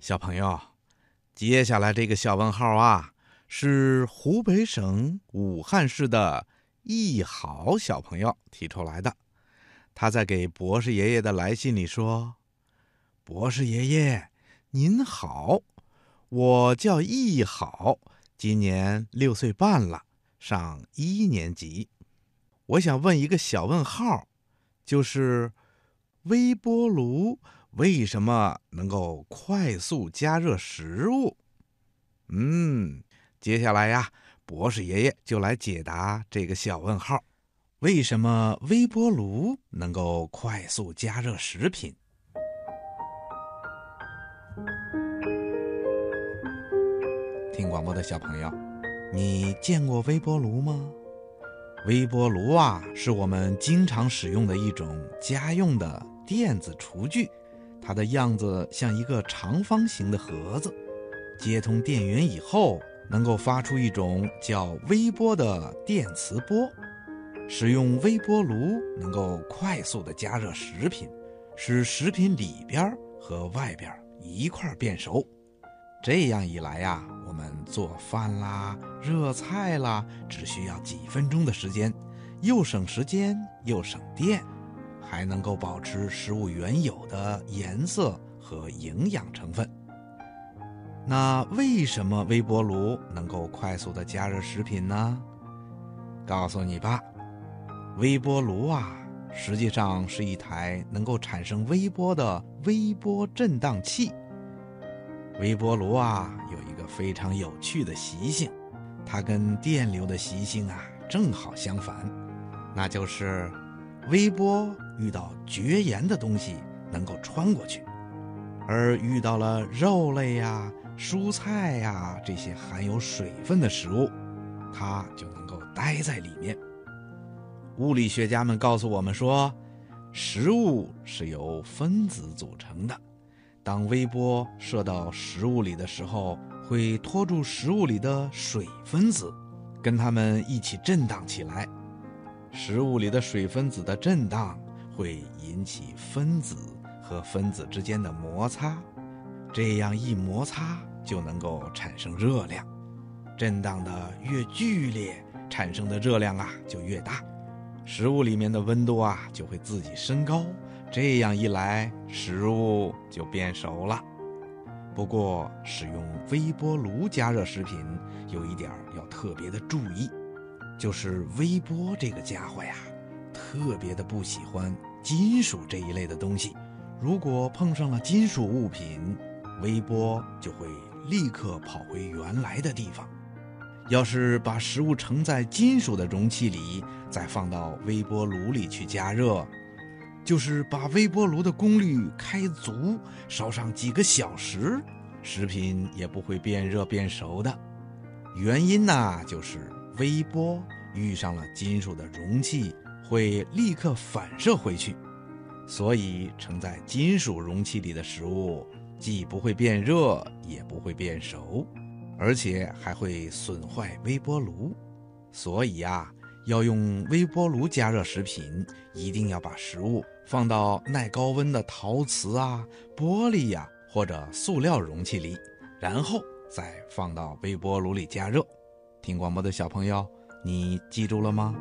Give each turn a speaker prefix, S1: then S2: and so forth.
S1: 小朋友，接下来这个小问号啊，是湖北省武汉市的易好小朋友提出来的。他在给博士爷爷的来信里说：“博士爷爷，您好，我叫易好，今年六岁半了，上一年级。我想问一个小问号，就是微波炉。”为什么能够快速加热食物？嗯，接下来呀，博士爷爷就来解答这个小问号：为什么微波炉能够快速加热食品？听广播的小朋友，你见过微波炉吗？微波炉啊，是我们经常使用的一种家用的电子厨具。它的样子像一个长方形的盒子，接通电源以后，能够发出一种叫微波的电磁波。使用微波炉能够快速的加热食品，使食品里边和外边一块变熟。这样一来呀，我们做饭啦、热菜啦，只需要几分钟的时间，又省时间又省电。还能够保持食物原有的颜色和营养成分。那为什么微波炉能够快速的加热食品呢？告诉你吧，微波炉啊，实际上是一台能够产生微波的微波振荡器。微波炉啊，有一个非常有趣的习性，它跟电流的习性啊正好相反，那就是微波。遇到绝缘的东西能够穿过去，而遇到了肉类呀、蔬菜呀这些含有水分的食物，它就能够待在里面。物理学家们告诉我们说，食物是由分子组成的。当微波射到食物里的时候，会拖住食物里的水分子，跟它们一起震荡起来。食物里的水分子的震荡。会引起分子和分子之间的摩擦，这样一摩擦就能够产生热量。震荡的越剧烈，产生的热量啊就越大，食物里面的温度啊就会自己升高。这样一来，食物就变熟了。不过，使用微波炉加热食品有一点要特别的注意，就是微波这个家伙呀，特别的不喜欢。金属这一类的东西，如果碰上了金属物品，微波就会立刻跑回原来的地方。要是把食物盛在金属的容器里，再放到微波炉里去加热，就是把微波炉的功率开足，烧上几个小时，食品也不会变热变熟的。原因呢，就是微波遇上了金属的容器。会立刻反射回去，所以盛在金属容器里的食物既不会变热，也不会变熟，而且还会损坏微波炉。所以呀，要用微波炉加热食品，一定要把食物放到耐高温的陶瓷啊、玻璃呀或者塑料容器里，然后再放到微波炉里加热。听广播的小朋友，你记住了吗？